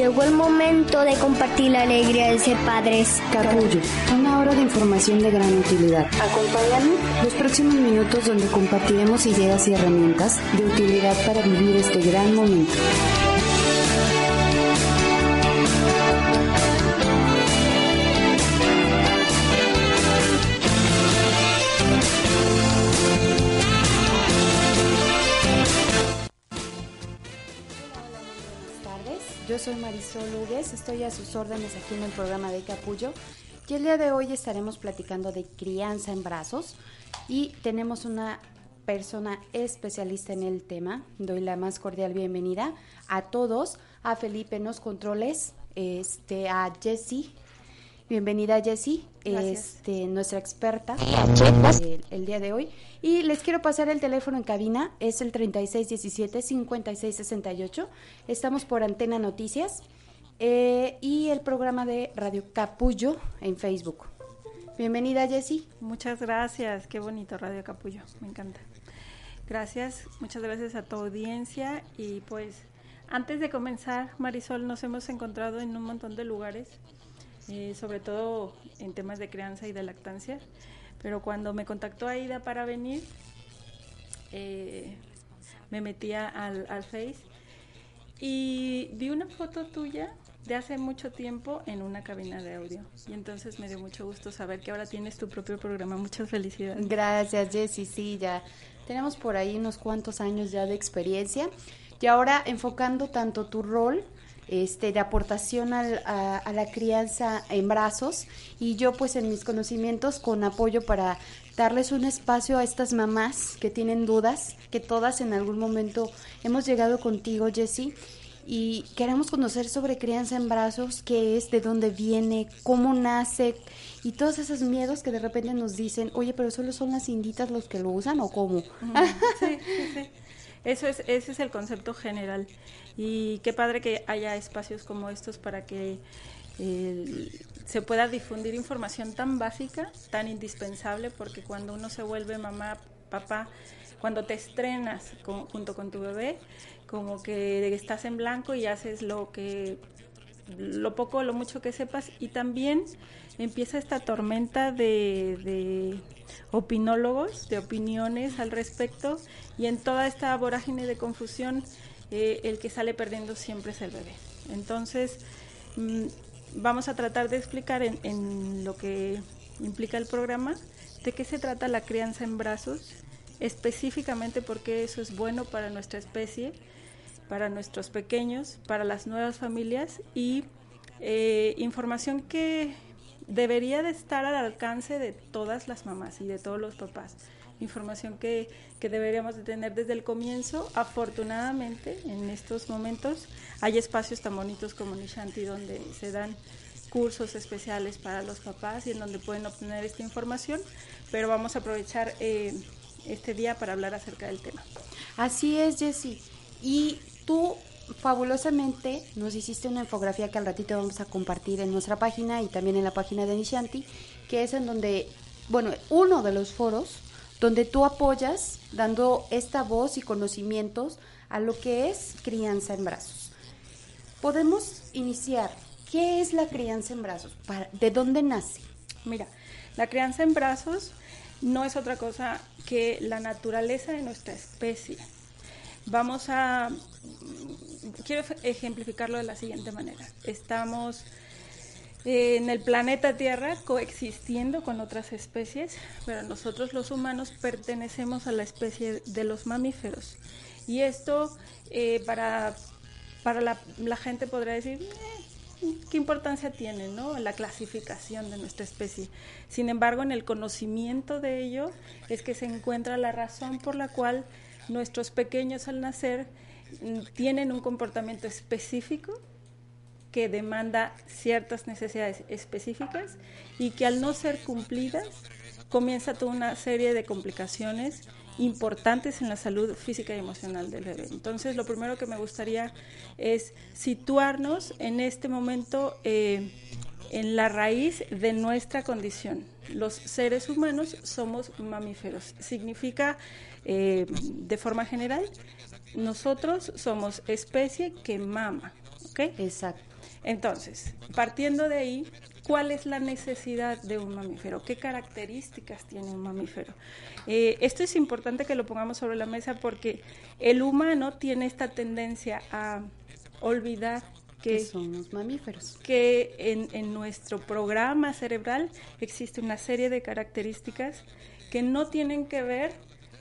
Llegó el momento de compartir la alegría de ser padres. Capullo, una hora de información de gran utilidad. Acompáñame los próximos minutos donde compartiremos ideas y herramientas de utilidad para vivir este gran momento. Marisol Hugues, estoy a sus órdenes aquí en el programa de Capullo y el día de hoy estaremos platicando de crianza en brazos y tenemos una persona especialista en el tema. Doy la más cordial bienvenida a todos, a Felipe en los controles, este, a Jessie. Bienvenida Jessie, este, nuestra experta el, el día de hoy. Y les quiero pasar el teléfono en cabina, es el 3617-5668. Estamos por Antena Noticias eh, y el programa de Radio Capullo en Facebook. Bienvenida, Jessie. Muchas gracias, qué bonito Radio Capullo, me encanta. Gracias, muchas gracias a tu audiencia y pues antes de comenzar, Marisol, nos hemos encontrado en un montón de lugares, sobre todo en temas de crianza y de lactancia. Pero cuando me contactó Aida para venir, eh, me metía al, al Face y vi una foto tuya de hace mucho tiempo en una cabina de audio. Y entonces me dio mucho gusto saber que ahora tienes tu propio programa. Muchas felicidades. Gracias, Jessy. Sí, ya tenemos por ahí unos cuantos años ya de experiencia. Y ahora enfocando tanto tu rol este, de aportación al, a, la crianza en brazos y yo pues en mis conocimientos con apoyo para darles un espacio a estas mamás que tienen dudas, que todas en algún momento hemos llegado contigo, Jessie, y queremos conocer sobre crianza en brazos, qué es, de dónde viene, cómo nace y todos esos miedos que de repente nos dicen, oye, pero solo son las inditas los que lo usan o cómo. Sí, sí, sí. Eso es, ese es el concepto general. Y qué padre que haya espacios como estos para que eh, se pueda difundir información tan básica, tan indispensable, porque cuando uno se vuelve mamá, papá, cuando te estrenas con, junto con tu bebé, como que estás en blanco y haces lo que lo poco o lo mucho que sepas y también empieza esta tormenta de, de, opinólogos, de opiniones al respecto y en toda esta vorágine de confusión eh, el que sale perdiendo siempre es el bebé. Entonces mmm, vamos a tratar de explicar en, en lo que implica el programa de qué se trata la crianza en brazos, específicamente porque eso es bueno para nuestra especie, para nuestros pequeños, para las nuevas familias y eh, información que debería de estar al alcance de todas las mamás y de todos los papás. Información que, que deberíamos de tener desde el comienzo. Afortunadamente, en estos momentos hay espacios tan bonitos como Nishanti donde se dan cursos especiales para los papás y en donde pueden obtener esta información, pero vamos a aprovechar eh, este día para hablar acerca del tema. Así es, Jessie. Y tú fabulosamente nos hiciste una infografía que al ratito vamos a compartir en nuestra página y también en la página de Nishanti, que es en donde, bueno, uno de los foros donde tú apoyas dando esta voz y conocimientos a lo que es crianza en brazos. Podemos iniciar. ¿Qué es la crianza en brazos? ¿De dónde nace? Mira, la crianza en brazos no es otra cosa que la naturaleza de nuestra especie. Vamos a, quiero ejemplificarlo de la siguiente manera. Estamos en el planeta Tierra coexistiendo con otras especies, pero nosotros los humanos pertenecemos a la especie de los mamíferos. Y esto eh, para, para la, gente podría decir, eh, ¿qué importancia tiene ¿no? la clasificación de nuestra especie? Sin embargo, en el conocimiento de ello es que se encuentra la razón por la cual nuestros pequeños al nacer tienen un comportamiento específico que demanda ciertas necesidades específicas y que al no ser cumplidas comienza toda una serie de complicaciones importantes en la salud física y emocional del bebé. Entonces, lo primero que me gustaría es situarnos en este momento eh, en la raíz de nuestra condición. Los seres humanos somos mamíferos. Significa, eh, de forma general, nosotros somos especie que mama. ¿Ok? Exacto. Entonces, partiendo de ahí, ¿cuál es la necesidad de un mamífero? ¿Qué características tiene un mamífero? Eh, esto es importante que lo pongamos sobre la mesa porque el humano tiene esta tendencia a olvidar que, somos mamíferos. Que en, en, nuestro programa cerebral existe una serie de características que no tienen que ver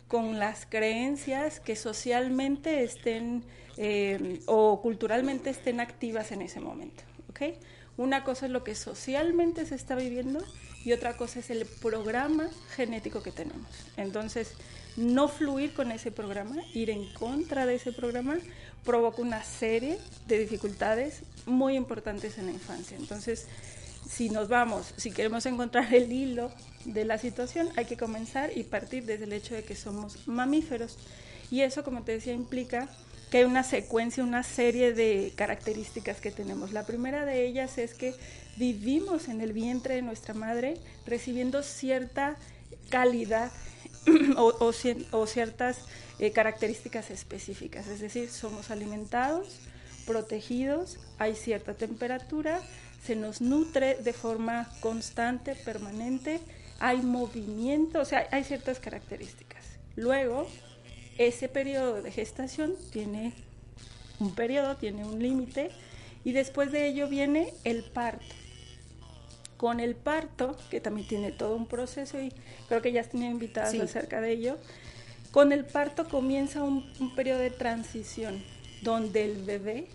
con las creencias que socialmente estén eh, o culturalmente estén activas en ese momento. ¿okay? Una cosa es lo que socialmente se está viviendo y otra cosa es el programa genético que tenemos. Entonces, no fluir con ese programa, ir en contra de ese programa, provoca una serie de dificultades muy importantes en la infancia. Entonces, si nos vamos, si queremos encontrar el hilo de la situación, hay que comenzar y partir desde el hecho de que somos mamíferos. Y eso, como te decía, implica que hay una secuencia, una serie de características que tenemos. La primera de ellas es que vivimos en el vientre de nuestra madre recibiendo cierta calidad o, ciertas eh, características específicas, es decir, somos alimentados, protegidos, hay cierta temperatura, se nos nutre de forma constante, permanente, hay movimiento, o sea, hay ciertas características. Luego, ese periodo de gestación tiene un periodo, tiene un límite, y después de ello viene el parto. Con el parto, que también tiene todo un proceso, y creo que ya has tenido invitadas acerca de ello, con el parto comienza un, periodo de transición, donde el bebé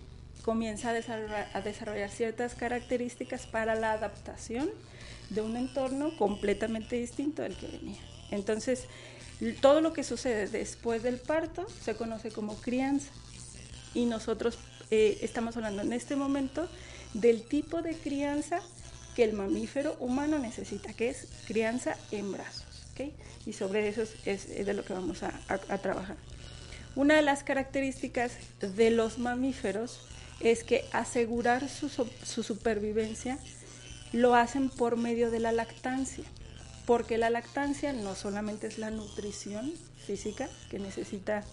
comienza a desarrollar, a desarrollar ciertas características para la adaptación de un entorno completamente distinto al que venía. Entonces, todo lo que sucede después del parto se conoce como crianza y nosotros eh, estamos hablando en este momento del tipo de crianza que el mamífero humano necesita, que es crianza en brazos. Y sobre eso es, de lo que vamos a, trabajar. Una de las características de los mamíferos es que asegurar su, su supervivencia lo hacen por medio de la lactancia porque la lactancia no solamente es la nutrición física que necesita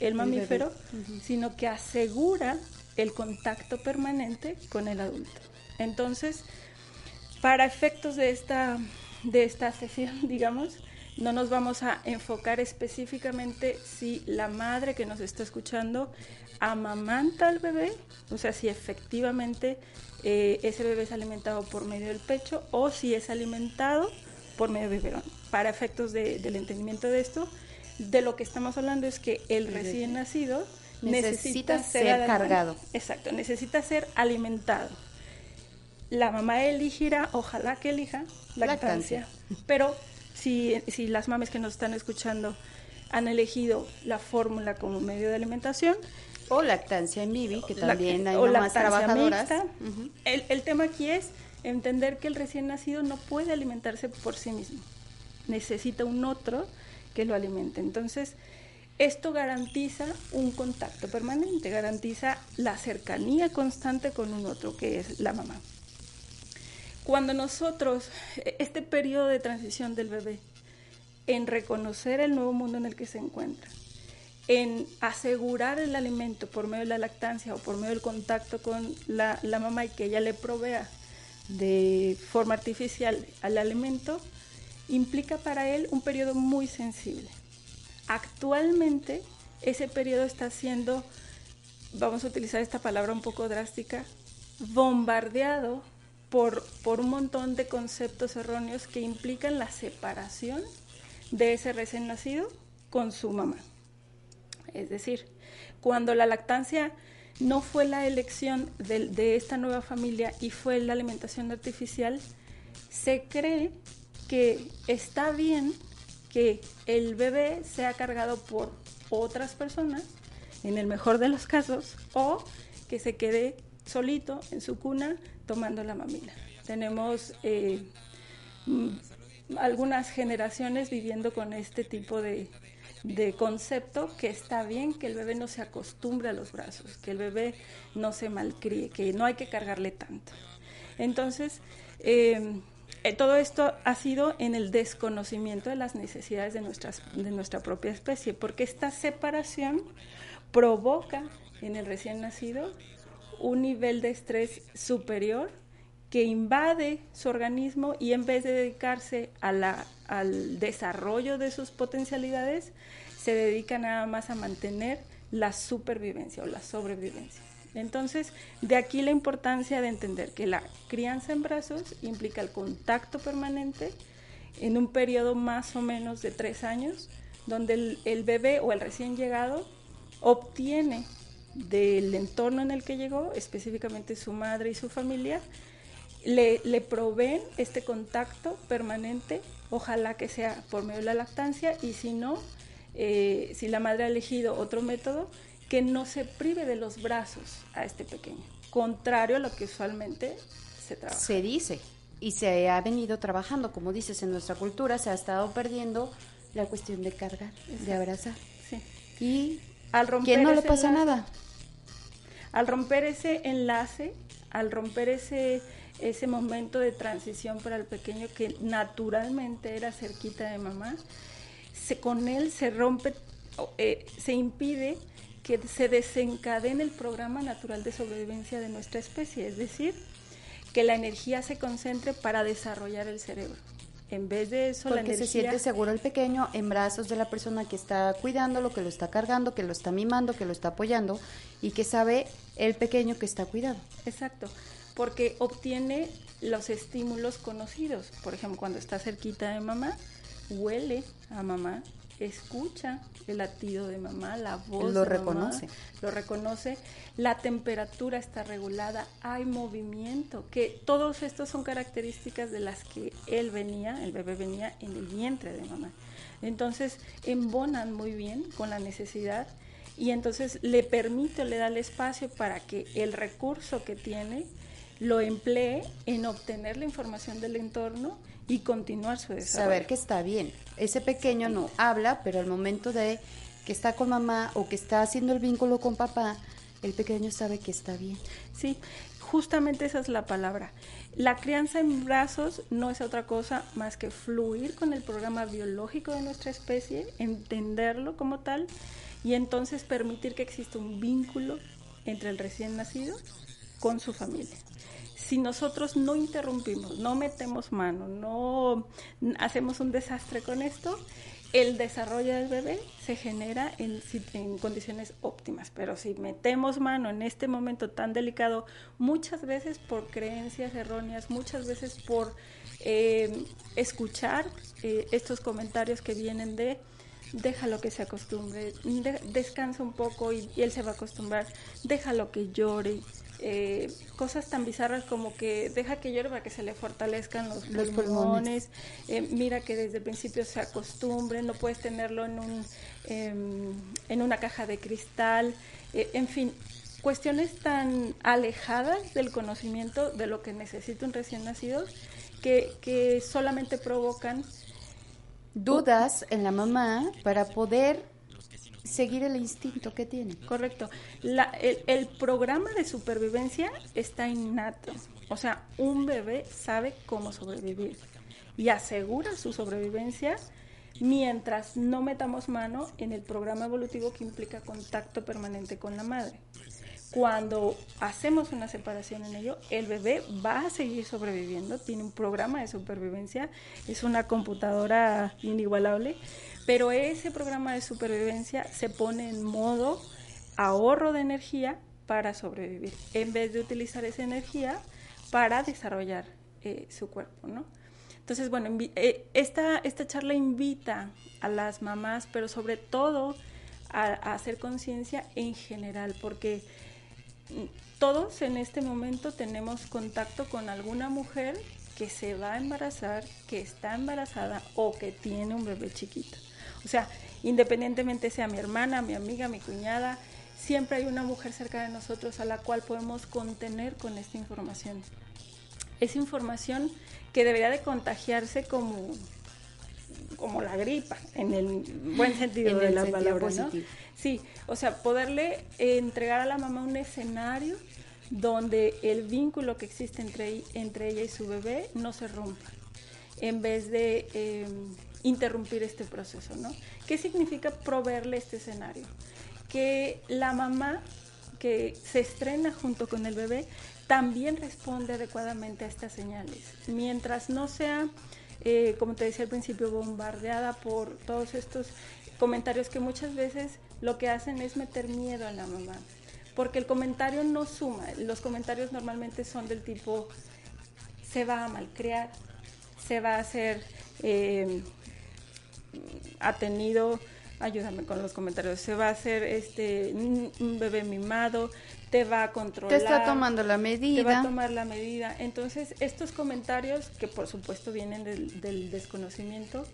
el mamífero, sino que asegura el contacto permanente con el adulto. Entonces, para efectos de esta, de esta sesión, digamos, no nos vamos a enfocar específicamente si la madre que nos está escuchando amamanta al bebé, o sea, si efectivamente eh, ese bebé es alimentado por medio del pecho o si es alimentado por medio de biberón. Para efectos del entendimiento de esto, de lo que estamos hablando es que el recién nacido necesita, ser, cargado. Exacto, necesita ser alimentado. La mamá elegirá, ojalá que elija, lactancia. Pero si, si las mames que nos están escuchando han elegido la fórmula como medio de alimentación, o lactancia en Bibi, que también hay mamás trabajadoras. el, el, tema aquí es entender que el recién nacido no puede alimentarse por sí mismo, necesita un otro que lo alimente. Entonces, esto garantiza un contacto permanente, garantiza la cercanía constante con un otro, que es la mamá. Cuando nosotros, este periodo de transición del bebé, en reconocer el nuevo mundo en el que se encuentra, en asegurar el alimento por medio de la lactancia o por medio del contacto con la, mamá y que ella le provea de forma artificial al alimento implica para él un periodo muy sensible. Actualmente ese periodo está siendo, vamos a utilizar esta palabra un poco drástica, bombardeado por, por un montón de conceptos erróneos que implican la separación de ese recién nacido con su mamá. Es decir, cuando la lactancia no fue la elección de, esta nueva familia y fue la alimentación artificial, se cree que está bien que el bebé sea cargado por otras personas en el mejor de los casos, o que se quede solito en su cuna tomando la mamila. Tenemos eh, mm, algunas generaciones viviendo con este tipo de, de concepto que está bien que el bebé no se acostumbre a los brazos, que el bebé no se malcríe, que no hay que cargarle tanto. Entonces, eh, eh, todo esto ha sido en el desconocimiento de las necesidades de, nuestras, de nuestra propia especie, porque esta separación provoca en el recién nacido un nivel de estrés superior que invade su organismo y en vez de dedicarse a la, al desarrollo de sus potencialidades, se dedica nada más a mantener la supervivencia o la sobrevivencia. Entonces, de aquí la importancia de entender que la crianza en brazos implica el contacto permanente en un periodo más o menos de tres años, donde el, bebé o el recién llegado obtiene del entorno en el que llegó, específicamente su madre y su familia, le proveen este contacto permanente, ojalá que sea por medio de la lactancia y si no, eh, si la madre ha elegido otro método, que no se prive de los brazos a este pequeño, contrario a lo que usualmente se trabaja. Se dice y se ha venido trabajando, como dices, en nuestra cultura se ha estado perdiendo la cuestión de cargar, de abrazar. Sí. Y Al romper que no le pasa enlace- nada. Al romper ese enlace, al romper ese, ese momento de transición para el pequeño que naturalmente era cerquita de mamá, se, con él se rompe, eh, se impide que se desencadene el programa natural de sobrevivencia de nuestra especie, es decir, que la energía se concentre para desarrollar el cerebro. En vez de eso, la Porque energía... se siente seguro el pequeño en brazos de la persona que está cuidándolo, que lo está cargando, que lo está mimando, que lo está apoyando y que sabe el pequeño que está cuidado. Exacto, porque obtiene los estímulos conocidos. Por ejemplo, cuando está cerquita de mamá, huele a mamá, escucha el latido de mamá, la voz Lo de mamá, reconoce. lo reconoce, la temperatura está regulada, hay movimiento, que todos estos son características de las que él venía, el bebé venía en el vientre de mamá. Entonces, embonan muy bien con la necesidad y entonces le permite, le da el espacio para que el recurso que tiene lo emplee en obtener la información del entorno y continuar su desarrollo. Saber que está bien. Ese pequeño no habla, pero al momento de que está con mamá o que está haciendo el vínculo con papá, el pequeño sabe que está bien. Sí, justamente esa es la palabra. La crianza en brazos no es otra cosa más que fluir con el programa biológico de nuestra especie, entenderlo como tal y entonces permitir que exista un vínculo entre el recién nacido con su familia. Si nosotros no interrumpimos, no metemos mano, no hacemos un desastre con esto, el desarrollo del bebé se genera en, condiciones óptimas, pero si metemos mano en este momento tan delicado, muchas veces por creencias erróneas, muchas veces por eh, escuchar eh, estos comentarios que vienen de déjalo que se acostumbre, de- descansa un poco y, y él se va a acostumbrar, déjalo que llore. Eh, cosas tan bizarras como que deja que para que se le fortalezcan los, Los pulmones, pulmones. eh, mira que desde el principio se acostumbre, no puedes tenerlo en, un, em, en una caja de cristal, eh, en fin, cuestiones tan alejadas del conocimiento de lo que necesita un recién nacido que, que solamente provocan Dudas en la mamá para poder seguir el instinto que tiene. Correcto. La- el, el programa de supervivencia está innato. O sea, un bebé sabe cómo sobrevivir y asegura su sobrevivencia mientras no metamos mano en el programa evolutivo que implica contacto permanente con la madre. Cuando hacemos una separación en ello, el bebé va a seguir sobreviviendo, tiene un programa de supervivencia, es una computadora inigualable, pero ese programa de supervivencia se pone en modo ahorro de energía para sobrevivir, en vez de utilizar esa energía para desarrollar eh, su cuerpo, ¿no? Entonces, bueno, eh, esta, esta charla invita a las mamás, pero sobre todo a, a hacer conciencia en general, porque todos en este momento tenemos contacto con alguna mujer que se va a embarazar, que está embarazada o que tiene un bebé chiquito. O sea, independientemente sea mi hermana, mi amiga, mi cuñada, siempre hay una mujer cerca de nosotros a la cual podemos contener con esta información. Es información que debería de contagiarse como como la gripa, en el buen sentido de la palabra, ¿no? Sí, o sea, poderle entregar a la mamá un escenario donde el vínculo que existe entre, entre ella y su bebé no se rompa, en vez de em, interrumpir este proceso, ¿no? ¿Qué significa proveerle este escenario? Que la mamá que se estrena junto con el bebé también responde adecuadamente a estas señales. Mientras no sea eh, como te decía al principio, bombardeada por todos estos comentarios que muchas veces lo que hacen es meter miedo a la mamá. Porque el comentario no suma. Los comentarios normalmente son del tipo, se va a malcriar, se va a hacer eh, atenido, ayúdame con los comentarios, se va a hacer este un bebé mimado, te va a controlar. Te está tomando la medida. Te va a tomar la medida. Entonces, estos comentarios, que por supuesto vienen del, desconocimiento,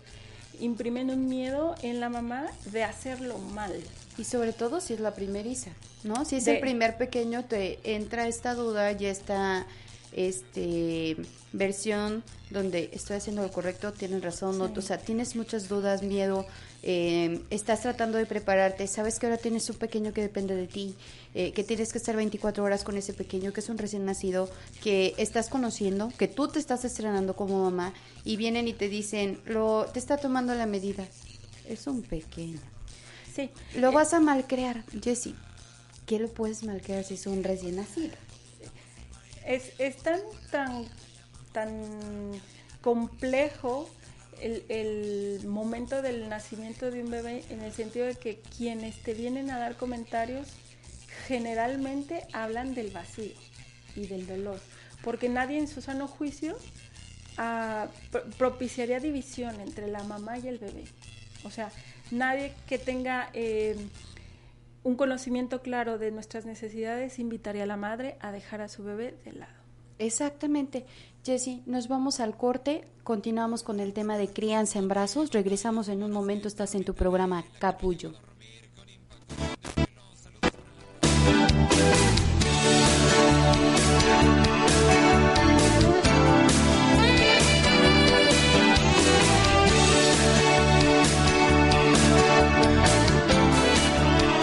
imprimen un miedo en la mamá de hacerlo mal. Y sobre todo si es la primeriza, ¿no? Si es el primer pequeño, te entra esta duda y esta este versión donde estoy haciendo lo correcto, tienes razón, ¿no? o sea, tienes muchas dudas, miedo, eh, estás tratando de prepararte, sabes que ahora tienes un pequeño que depende de ti, eh, que tienes que estar 24 horas con ese pequeño que es un recién nacido, que estás conociendo, que tú te estás estrenando como mamá y vienen y te dicen, lo, te está tomando la medida. Es un pequeño. Sí. Lo vas a malcrear, Jessie. ¿Qué lo puedes malcrear si es un recién nacido? Es, es tan, tan, tan complejo el, momento del nacimiento de un bebé en el sentido de que quienes te vienen a dar comentarios generalmente hablan del vacío y del dolor, porque nadie en su sano juicio ah, propiciaría división entre la mamá y el bebé. O sea, nadie que tenga eh, un conocimiento claro de nuestras necesidades invitaría a la madre a dejar a su bebé de lado. Exactamente. Jessy, nos vamos al corte, continuamos con el tema de crianza en brazos, regresamos en un momento, estás en tu programa Capullo.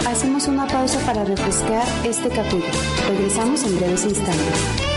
Hacemos una pausa para refrescar este capullo. Regresamos en breves instantes.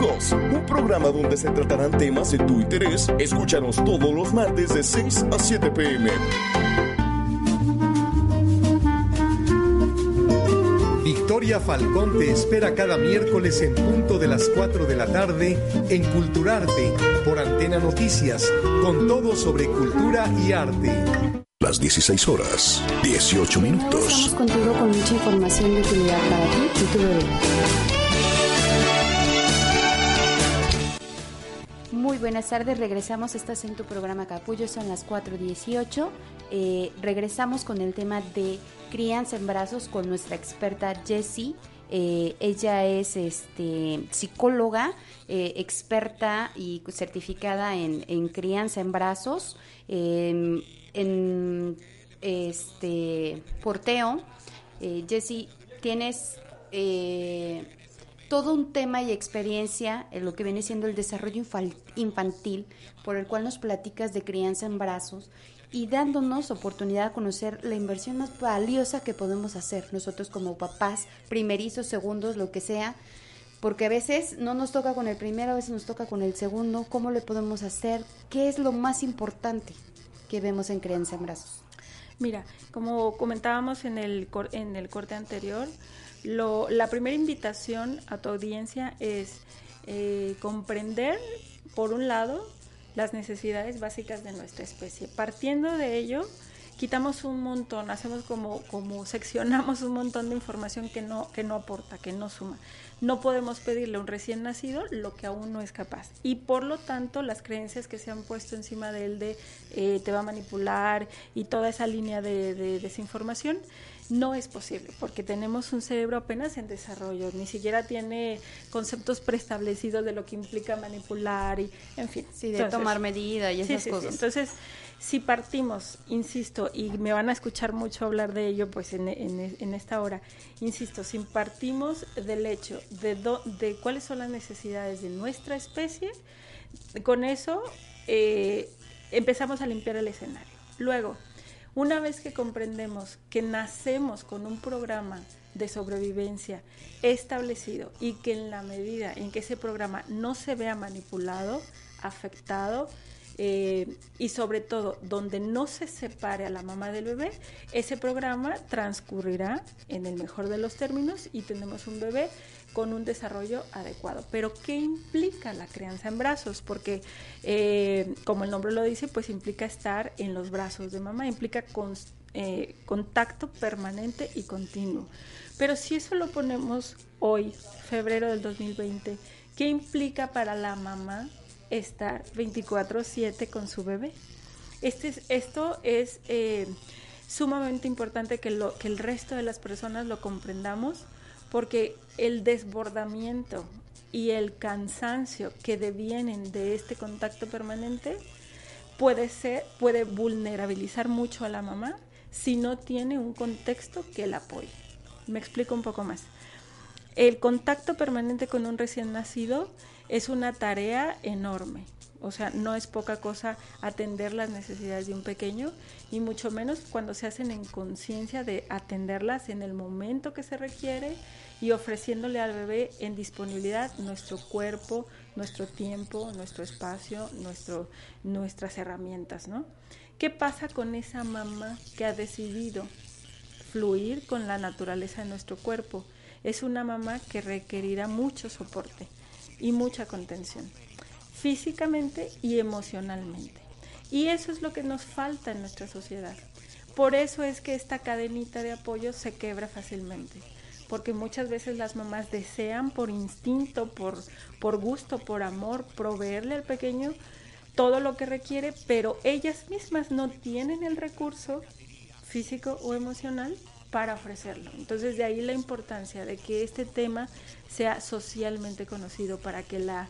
un programa donde se tratarán temas de tu interés. Escúchanos todos los martes de 6 a 7 pm. Victoria Falcón te espera cada miércoles en punto de las 4 de la tarde en Culturarte por Antena Noticias, con todo sobre cultura y arte. Las 16 horas, 18 minutos. Estamos contigo con mucha información de utilidad para ti y tu bebé. Buenas tardes, regresamos, estás en tu programa Capullo, son las 4.18. Eh, regresamos con el tema de crianza en brazos con nuestra experta Jessie. Eh, ella es este, psicóloga, eh, experta y certificada en, crianza en brazos, en este, porteo. Jessie, tienes todo un tema y experiencia en lo que viene siendo el desarrollo infantil, por el cual nos platicas de crianza en brazos y dándonos oportunidad a conocer la inversión más valiosa que podemos hacer nosotros como papás, primerizos, segundos, lo que sea, porque a veces no nos toca con el primero, a veces nos toca con el segundo, ¿cómo le podemos hacer? ¿Qué es lo más importante que vemos en crianza en brazos? Mira, como comentábamos en el, en el corte anterior, lo, la primera invitación a tu audiencia es eh, comprender, por un lado, las necesidades básicas de nuestra especie. Partiendo de ello, quitamos un montón, hacemos como, como seccionamos un montón de información que no, que no aporta, que no suma. No podemos pedirle a un recién nacido lo que aún no es capaz. Y por lo tanto, las creencias que se han puesto encima de él de eh, te va a manipular y toda esa línea de, de desinformación, no es posible, porque tenemos un cerebro apenas en desarrollo, ni siquiera tiene conceptos preestablecidos de lo que implica manipular y, en fin. Sí, de tomar medida y esas cosas. Entonces, si partimos, insisto, y me van a escuchar mucho hablar de ello pues en, en, esta hora, insisto, si partimos del hecho de, de cuáles son las necesidades de nuestra especie, con eso eh, empezamos a limpiar el escenario. Luego, una vez que comprendemos que nacemos con un programa de sobrevivencia establecido y que en la medida en que ese programa no se vea manipulado, afectado, eh, y sobre todo donde no se separe a la mamá del bebé, ese programa transcurrirá en el mejor de los términos y tenemos un bebé con un desarrollo adecuado. Pero ¿qué implica la crianza en brazos? Porque eh, como el nombre lo dice, pues implica estar en los brazos de mamá, implica eh, contacto permanente y continuo. Pero si eso lo ponemos hoy, febrero del 2020, ¿qué implica para la mamá estar 24/7 con su bebé. Este, esto es eh, sumamente importante que, lo, que el resto de las personas lo comprendamos porque el desbordamiento y el cansancio que devienen de este contacto permanente puede ser puede vulnerabilizar mucho a la mamá si no tiene un contexto que la apoye. Me explico un poco más. El contacto permanente con un recién nacido es una tarea enorme. O sea, no es poca cosa atender las necesidades de un pequeño y mucho menos cuando se hacen en conciencia de atenderlas en el momento que se requiere y ofreciéndole al bebé en disponibilidad nuestro cuerpo, nuestro tiempo, nuestro espacio, nuestro, nuestras herramientas, ¿no? ¿Qué pasa con esa mamá que ha decidido fluir con la naturaleza de nuestro cuerpo? Es una mamá que requerirá mucho soporte y mucha contención, físicamente y emocionalmente. Y eso es lo que nos falta en nuestra sociedad. Por eso es que esta cadenita de apoyo se quebra fácilmente, porque muchas veces las mamás desean por instinto, por, por gusto, por amor, proveerle al pequeño todo lo que requiere, pero ellas mismas no tienen el recurso físico o emocional para ofrecerlo. Entonces de ahí la importancia de que este tema sea socialmente conocido para que la,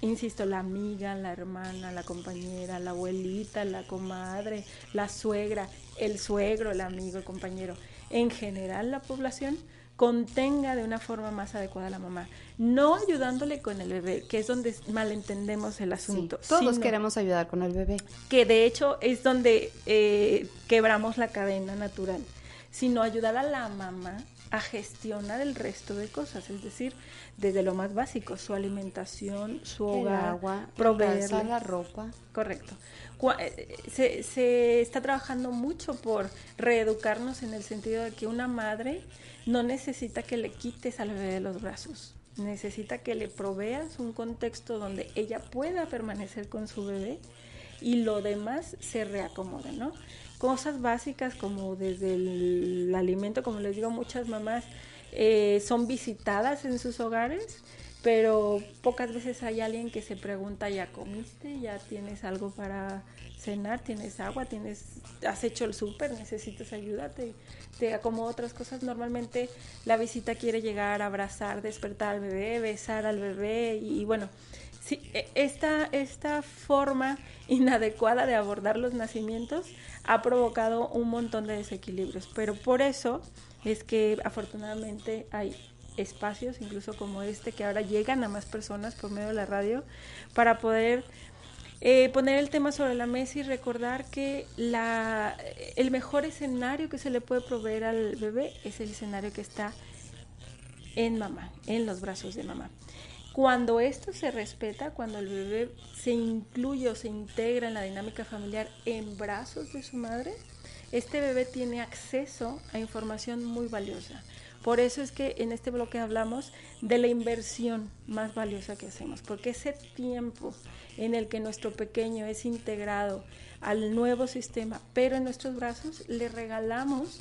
insisto, la amiga, la hermana, la compañera, la abuelita, la comadre, la suegra, el suegro, el amigo, el compañero, en general la población contenga de una forma más adecuada a la mamá, no ayudándole con el bebé, que es donde malentendemos el asunto. todos queremos ayudar con el bebé. Que de hecho es donde eh, quebramos la cadena natural sino ayudar a la mamá a gestionar el resto de cosas, es decir, desde lo más básico, su alimentación, su hogar, agua, proveerle la ropa. Correcto. Eh, se, se está trabajando mucho por reeducarnos en el sentido de que una madre no necesita que le quites al bebé de los brazos, necesita que le proveas un contexto donde ella pueda permanecer con su bebé y lo demás se reacomode, ¿no? Cosas básicas como desde el, alimento, como les digo, muchas mamás eh, son visitadas en sus hogares, pero pocas veces hay alguien que se pregunta, ¿ya comiste? ¿Ya tienes algo para cenar? ¿Tienes agua? ¿Tienes, ¿Has hecho el súper? ¿Necesitas ayuda? ¿Te, como otras cosas? Normalmente la visita quiere llegar, abrazar, despertar al bebé, besar al bebé y bueno, Sí, e, esta, esta forma inadecuada de abordar los nacimientos ha provocado un montón de desequilibrios, pero por eso es que afortunadamente hay espacios, incluso como este, que ahora llegan a más personas por medio de la radio, para poder eh, poner el tema sobre la mesa y recordar que la, el mejor escenario que se le puede proveer al bebé es el escenario que está en mamá, en los brazos de mamá. Cuando esto se respeta, cuando el bebé se incluye o se integra en la dinámica familiar en brazos de su madre, este bebé tiene acceso a información muy valiosa. Por eso es que en este bloque hablamos de la inversión más valiosa que hacemos, porque ese tiempo en el que nuestro pequeño es integrado al nuevo sistema, pero en nuestros brazos le regalamos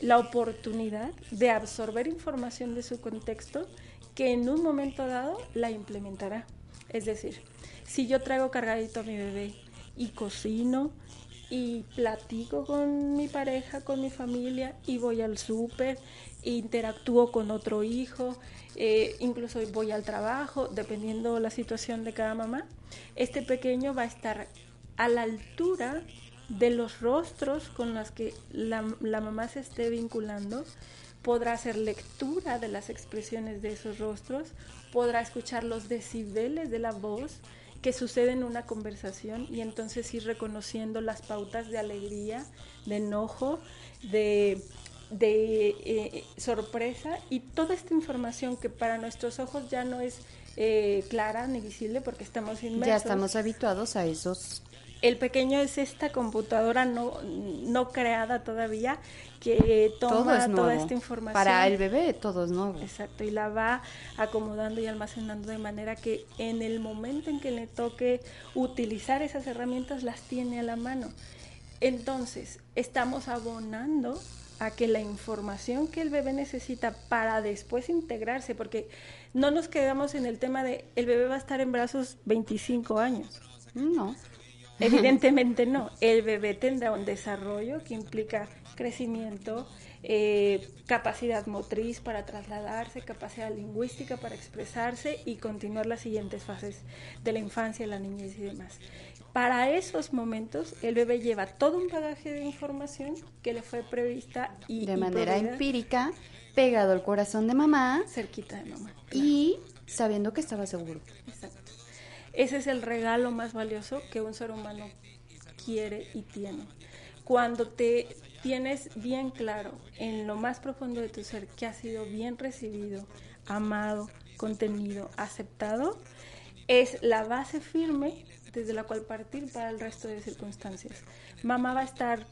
la oportunidad de absorber información de su contexto que en un momento dado la implementará. Es decir, si yo traigo cargadito a mi bebé y cocino y platico con mi pareja, con mi familia y voy al súper, interactúo con otro hijo, eh, incluso voy al trabajo, dependiendo la situación de cada mamá, este pequeño va a estar a la altura de los rostros con los que la, la mamá se esté vinculando, podrá hacer lectura de las expresiones de esos rostros, podrá escuchar los decibeles de la voz, que sucede en una conversación y entonces ir reconociendo las pautas de alegría, de enojo, de, eh, sorpresa y toda esta información que para nuestros ojos ya no es eh, clara ni visible porque estamos inmersos. Ya estamos habituados a esos el pequeño es esta computadora no, no creada todavía que toma toda esta información. Para el bebé todo es nuevo. Exacto, y la va acomodando y almacenando de manera que en el momento en que le toque utilizar esas herramientas las tiene a la mano. Entonces, estamos abonando a que la información que el bebé necesita para después integrarse, porque no nos quedamos en el tema de el bebé va a estar en brazos 25 años. No. Evidentemente no. El bebé tendrá un desarrollo que implica crecimiento, eh, capacidad motriz para trasladarse, capacidad lingüística para expresarse y continuar las siguientes fases de la infancia, la niñez y demás. Para esos momentos, el bebé lleva todo un bagaje de información que le fue prevista y de manera empírica, pegado al corazón de mamá, cerquita de mamá, y sabiendo que estaba seguro. Exacto. Ese es el regalo más valioso que un ser humano quiere y tiene. Cuando te tienes bien claro en lo más profundo de tu ser que ha sido bien recibido, amado, contenido, aceptado, es la base firme desde la cual partir para el resto de circunstancias. Mamá va a estar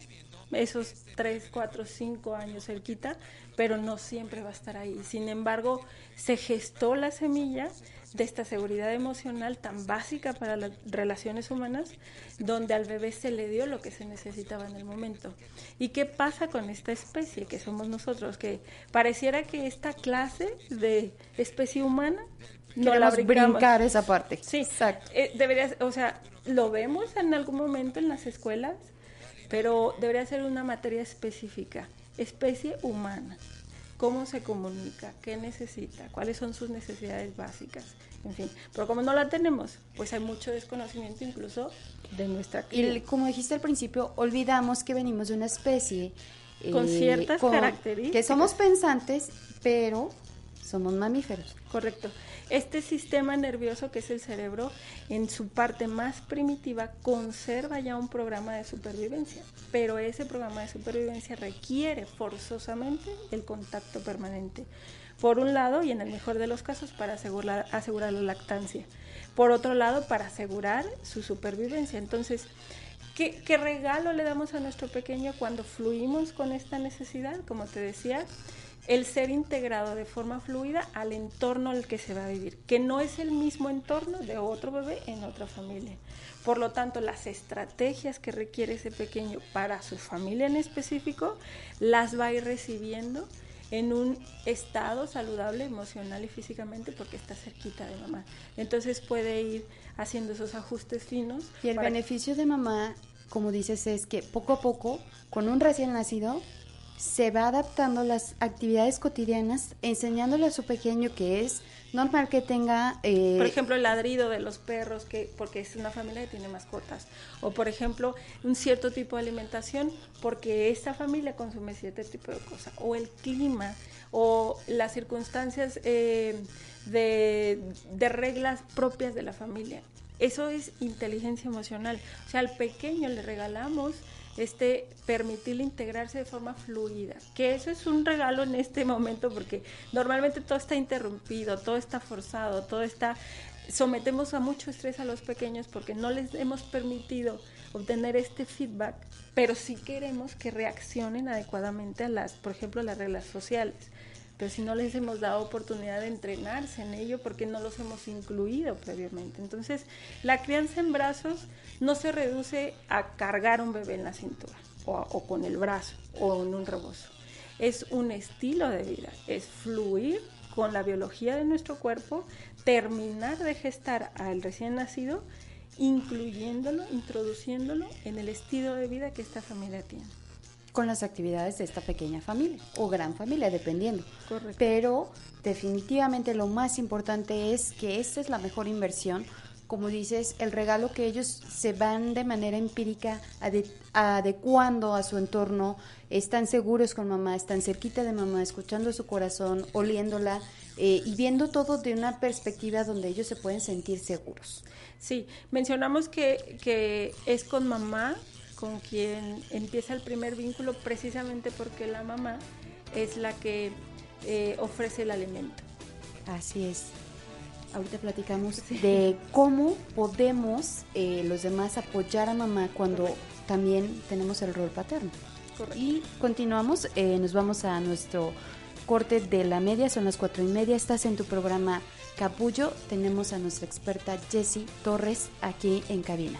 esos 3, 4, 5 años cerquita, pero no siempre va a estar ahí. Sin embargo, se gestó la semilla de esta seguridad emocional tan básica para las relaciones humanas, donde al bebé se le dio lo que se necesitaba en el momento. ¿Y qué pasa con esta especie que somos nosotros? Que pareciera que esta clase de especie humana no la brincar esa parte. Sí, exacto. Eh, debería, o sea, lo vemos en algún momento en las escuelas, pero debería ser una materia específica, especie humana cómo se comunica, qué necesita, cuáles son sus necesidades básicas, en fin. Pero como no la tenemos, pues hay mucho desconocimiento incluso de nuestra Y como dijiste al principio, olvidamos que venimos de una especie con eh, ciertas características. Que somos pensantes, pero somos mamíferos. Correcto. Este sistema nervioso que es el cerebro, en su parte más primitiva, conserva ya un programa de supervivencia, pero ese programa de supervivencia requiere forzosamente el contacto permanente. Por un lado, y en el mejor de los casos, para asegurar, asegurar la lactancia. Por otro lado, para asegurar su supervivencia. Entonces, ¿qué, ¿qué regalo le damos a nuestro pequeño cuando fluimos con esta necesidad? Como te decía, el ser integrado de forma fluida al entorno al que se va a vivir, que no es el mismo entorno de otro bebé en otra familia. Por lo tanto, las estrategias que requiere ese pequeño para su familia en específico, las va a ir recibiendo en un estado saludable emocional y físicamente porque está cerquita de mamá. Entonces puede ir haciendo esos ajustes finos. Y el beneficio de mamá, como dices, es que poco a poco, con un recién nacido, se va adaptando las actividades cotidianas, enseñándole a su pequeño que es normal que tenga... Eh, por ejemplo, el ladrido de los perros, que porque es una familia que tiene mascotas. O, por ejemplo, un cierto tipo de alimentación, porque esta familia consume cierto tipo de cosas. O el clima, o las circunstancias eh, de, de reglas propias de la familia. Eso es inteligencia emocional. O sea, al pequeño le regalamos este permitirle integrarse de forma fluida, que eso es un regalo en este momento porque normalmente todo está interrumpido, todo está forzado, todo está sometemos a mucho estrés a los pequeños porque no les hemos permitido obtener este feedback, pero sí queremos que reaccionen adecuadamente a las, por ejemplo, las reglas sociales. Pero si no les hemos dado oportunidad de entrenarse en ello, porque no los hemos incluido previamente. Entonces, la crianza en brazos no se reduce a cargar un bebé en la cintura o, o con el brazo o en un rebozo. Es un estilo de vida, es fluir con la biología de nuestro cuerpo, terminar de gestar al recién nacido, incluyéndolo, introduciéndolo en el estilo de vida que esta familia tiene. Con las actividades de esta pequeña familia o gran familia, dependiendo. Correcto. Pero definitivamente lo más importante es que esta es la mejor inversión como dices, el regalo que ellos se van de manera empírica adecuando a su entorno, están seguros con mamá, están cerquita de mamá, escuchando su corazón, oliéndola eh, y viendo todo de una perspectiva donde ellos se pueden sentir seguros. Sí, mencionamos que, que es con mamá con quien empieza el primer vínculo precisamente porque la mamá es la que eh, ofrece el alimento. Así es ahorita platicamos de cómo podemos eh, los demás apoyar a mamá cuando también tenemos el rol paterno. Y continuamos, eh, nos vamos a nuestro corte de la media, son las cuatro y media, estás en tu programa Capullo, tenemos a nuestra experta Jessie Torres aquí en cabina.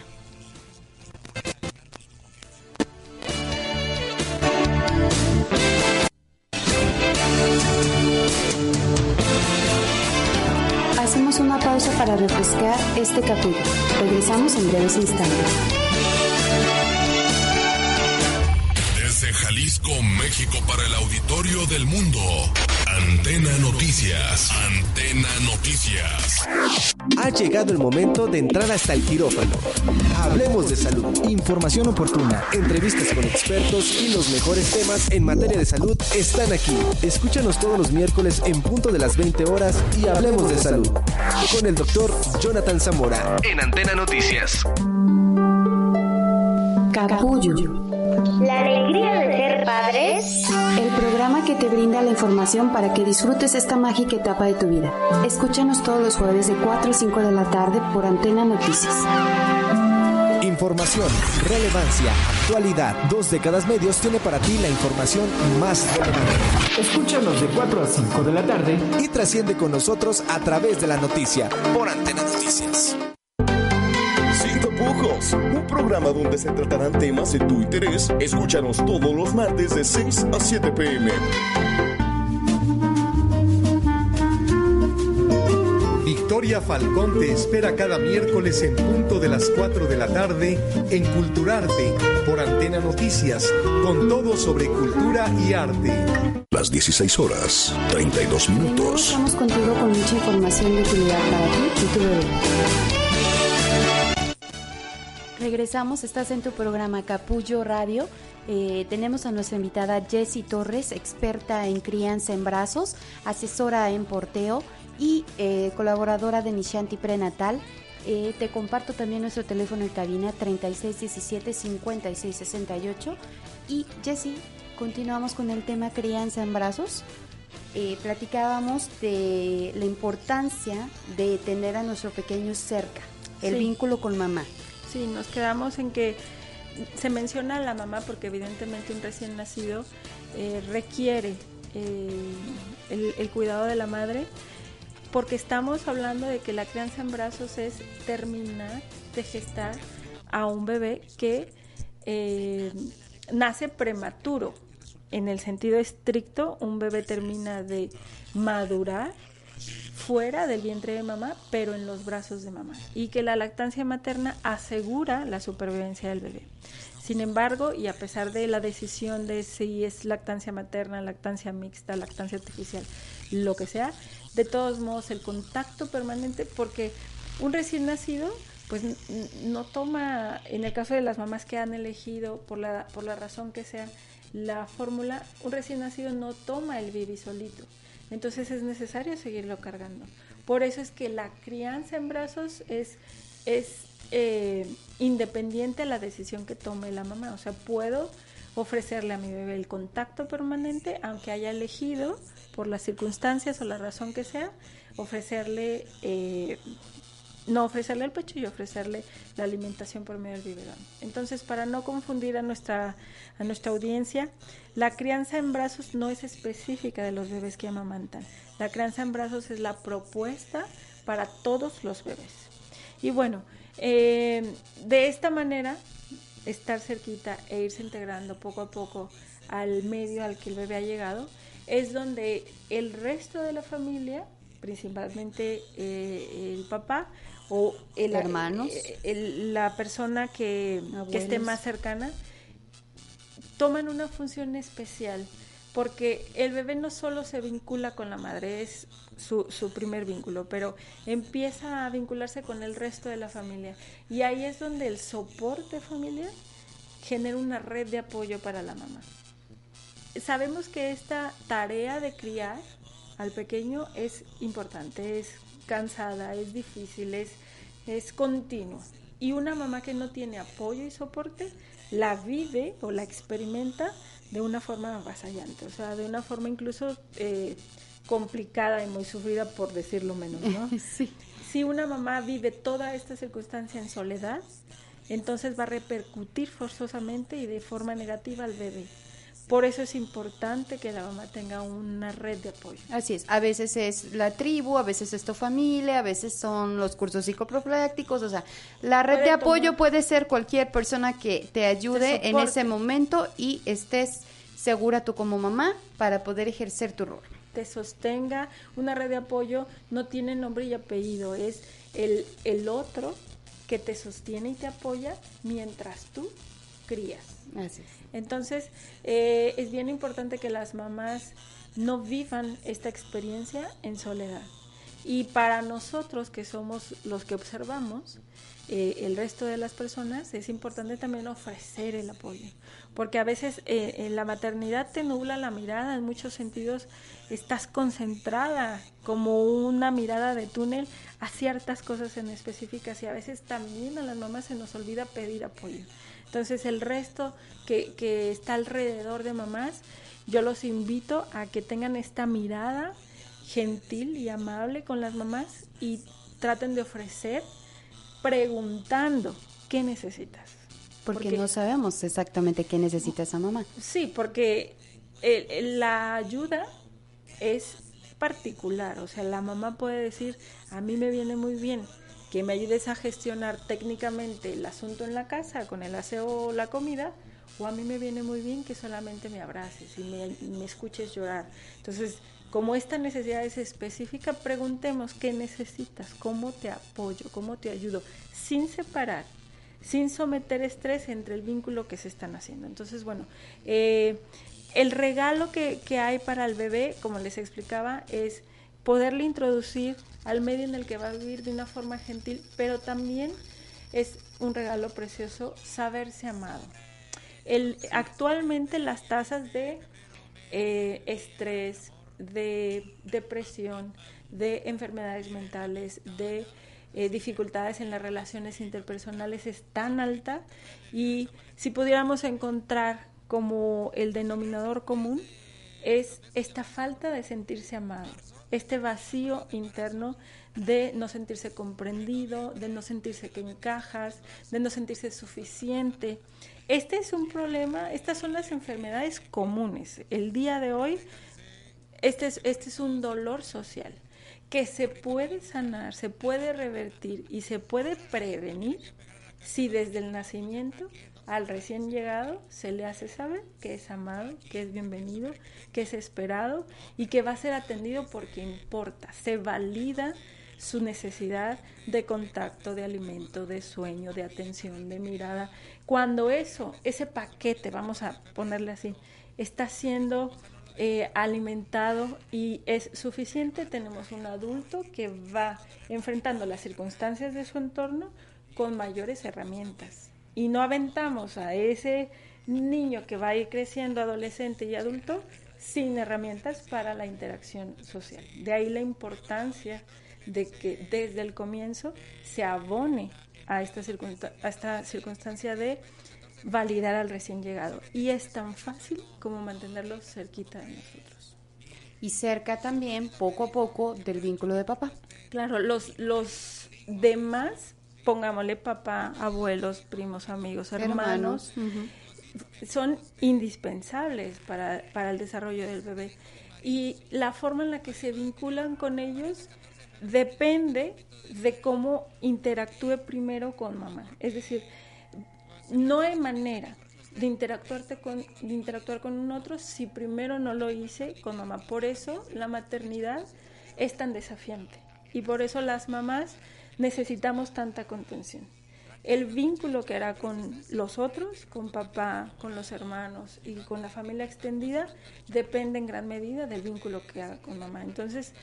Una pausa para refrescar este capítulo. Regresamos en breves instantes. Desde Jalisco, México, para el auditorio del mundo. Antena Noticias. Antena Noticias. Ha llegado el momento de entrar hasta el quirófano. Hablemos de salud, información oportuna, entrevistas con expertos y los mejores temas en materia de salud están aquí. Escúchanos todos los miércoles en punto de las 20 horas y hablemos de salud. Con el doctor Jonathan Zamora en Antena Noticias. Capullo. La alegría de ser padres. El programa que te brinda la información para que disfrutes esta mágica etapa de tu vida. Escúchanos todos los jueves de 4 a 5 de la tarde por Antena Noticias. Información, relevancia, actualidad. Dos décadas medios tiene para ti la información más relevante. Escúchanos de 4 a 5 de la tarde y trasciende con nosotros a través de la noticia por Antena Noticias. Sin tapujos, un programa donde se tratarán temas de tu interés. Escúchanos todos los martes de 6 a 7 pm. Victoria Falcón te espera cada miércoles en punto de las 4 de la tarde en Culturarte por Antena Noticias, con todo sobre cultura y arte. Las 16 horas, 32 minutos. Estamos contigo con mucha información de utilidad para ti y tu bebé. Regresamos, estás en tu programa Capullo Radio. Eh, tenemos a nuestra invitada Jessie Torres, experta en crianza en brazos, asesora en porteo y eh, colaboradora de Nishanti Prenatal. Eh, te comparto también nuestro teléfono en cabina 3617-5668. Y Jessie, continuamos con el tema crianza en brazos. Eh, platicábamos de la importancia de tener a nuestro pequeño cerca, el Sí. vínculo con mamá. Sí, nos quedamos en que se menciona a la mamá porque evidentemente un recién nacido eh, requiere eh, el, el cuidado de la madre porque estamos hablando de que la crianza en brazos es terminar de gestar a un bebé que eh, nace prematuro. En el sentido estricto, un bebé termina de madurar fuera del vientre de mamá, pero en los brazos de mamá. Y que la lactancia materna asegura la supervivencia del bebé. Sin embargo, y a pesar de la decisión de si es lactancia materna, lactancia mixta, lactancia artificial, lo que sea, de todos modos el contacto permanente, porque un recién nacido pues no toma, en el caso de las mamás que han elegido por la, por la razón que sea la fórmula, un recién nacido no toma el bibi solito. Entonces es necesario seguirlo cargando. Por eso es que la crianza en brazos es es eh, independiente la decisión que tome la mamá. O sea, puedo ofrecerle a mi bebé el contacto permanente, aunque haya elegido, por las circunstancias o la razón que sea, ofrecerle, eh, no ofrecerle el pecho y ofrecerle la alimentación por medio del biberón. Entonces, para no confundir a nuestra, a nuestra audiencia, la crianza en brazos no es específica de los bebés que amamantan. La crianza en brazos es la propuesta para todos los bebés. Y bueno, eh, de esta manera, estar cerquita e irse integrando poco a poco al medio al que el bebé ha llegado, es donde el resto de la familia, principalmente eh, el papá o el hermanos, eh, la persona que, que esté más cercana, toman una función especial porque el bebé no solo se vincula con la madre, es su, primer vínculo, pero empieza a vincularse con el resto de la familia. Y ahí es donde el soporte familiar genera una red de apoyo para la mamá. Sabemos que esta tarea de criar al pequeño es importante, es cansada, es difícil, es, es continua. Y una mamá que no tiene apoyo y soporte la vive o la experimenta de una forma avasallante, o sea, de una forma incluso eh, complicada y muy sufrida, por decirlo menos, ¿no? Sí. Si una mamá vive toda esta circunstancia en soledad, entonces va a repercutir forzosamente y de forma negativa al bebé. Por eso es importante que la mamá tenga una red de apoyo. Así es, a veces es la tribu, a veces es tu familia, a veces son los cursos psicoproflácticos, o sea, la red de apoyo puede ser cualquier persona que te ayude en ese momento y estés segura tú como mamá para poder ejercer tu rol. Te sostenga, una red de apoyo no tiene nombre y apellido, es el, el otro que te sostiene y te apoya mientras tú crías. Así es. Entonces, eh, es bien importante que las mamás no vivan esta experiencia en soledad. Y para nosotros, que somos los que observamos, eh, el resto de las personas, es importante también ofrecer el apoyo. Porque a veces eh, en la maternidad te nubla la mirada, en muchos sentidos estás concentrada como una mirada de túnel a ciertas cosas en específicas y a veces también a las mamás se nos olvida pedir apoyo. Entonces el resto que, que está alrededor de mamás, yo los invito a que tengan esta mirada gentil y amable con las mamás y traten de ofrecer preguntando qué necesitas. Porque, no sabemos exactamente qué necesita esa mamá. Sí, porque la ayuda es particular, o sea, la mamá puede decir, a mí me viene muy bien que me ayudes a gestionar técnicamente el asunto en la casa con el aseo o la comida, o a mí me viene muy bien que solamente me abraces y me, escuches llorar. Entonces, como esta necesidad es específica, preguntemos qué necesitas, cómo te apoyo, cómo te ayudo, sin separar, sin someter estrés entre el vínculo que se están haciendo. Entonces, bueno, eh, el regalo que, que hay para el bebé, como les explicaba, es poderle introducir al medio en el que va a vivir de una forma gentil, pero también es un regalo precioso saberse amado. El, actualmente las tasas de eh, estrés, de depresión, de enfermedades mentales, de eh, dificultades en las relaciones interpersonales es tan alta y si pudiéramos encontrar como el denominador común es esta falta de sentirse amado este vacío interno de no sentirse comprendido, de no sentirse que encajas, de no sentirse suficiente. Este es un problema, estas son las enfermedades comunes. El día de hoy, este es, este es un dolor social que se puede sanar, se puede revertir y se puede prevenir si desde el nacimiento al recién llegado se le hace saber que es amado, que es bienvenido, que es esperado y que va a ser atendido porque importa. Se valida su necesidad de contacto, de alimento, de sueño, de atención, de mirada. Cuando eso, ese paquete, vamos a ponerle así, está siendo eh, alimentado y es suficiente, tenemos un adulto que va enfrentando las circunstancias de su entorno con mayores herramientas y no aventamos a ese niño que va a ir creciendo, adolescente y adulto, sin herramientas para la interacción social. De ahí la importancia de que desde el comienzo se abone a esta, a esta circunstancia de validar al recién llegado. Y es tan fácil como mantenerlo cerquita de nosotros. Y cerca también, poco a poco, del vínculo de papá. Claro, los, los demás, pongámosle papá, abuelos, primos, amigos, hermanos, son indispensables para, para el desarrollo del bebé. Y la forma en la que se vinculan con ellos depende de cómo interactúe primero con mamá. Es decir, no hay manera de interactuarte con de interactuar con un otro si primero no lo hice con mamá. Por eso la maternidad es tan desafiante y por eso las mamás necesitamos tanta contención. El vínculo que hará con los otros, con papá, con los hermanos y con la familia extendida depende en gran medida del vínculo que haga con mamá. Entonces,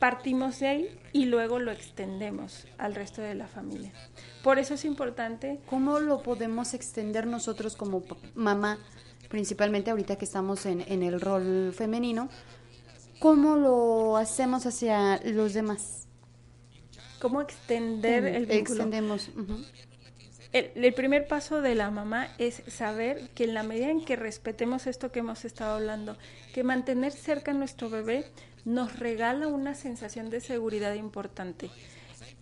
partimos de ahí y luego lo extendemos al resto de la familia. Por eso es importante. ¿Cómo lo podemos extender nosotros como mamá, principalmente ahorita que estamos en, el rol femenino? ¿Cómo lo hacemos hacia los demás? ¿Cómo extender el vínculo? Extendemos. el, primer paso de la mamá es saber que en la medida en que respetemos esto que hemos estado hablando, que mantener cerca a nuestro bebé nos regala una sensación de seguridad importante.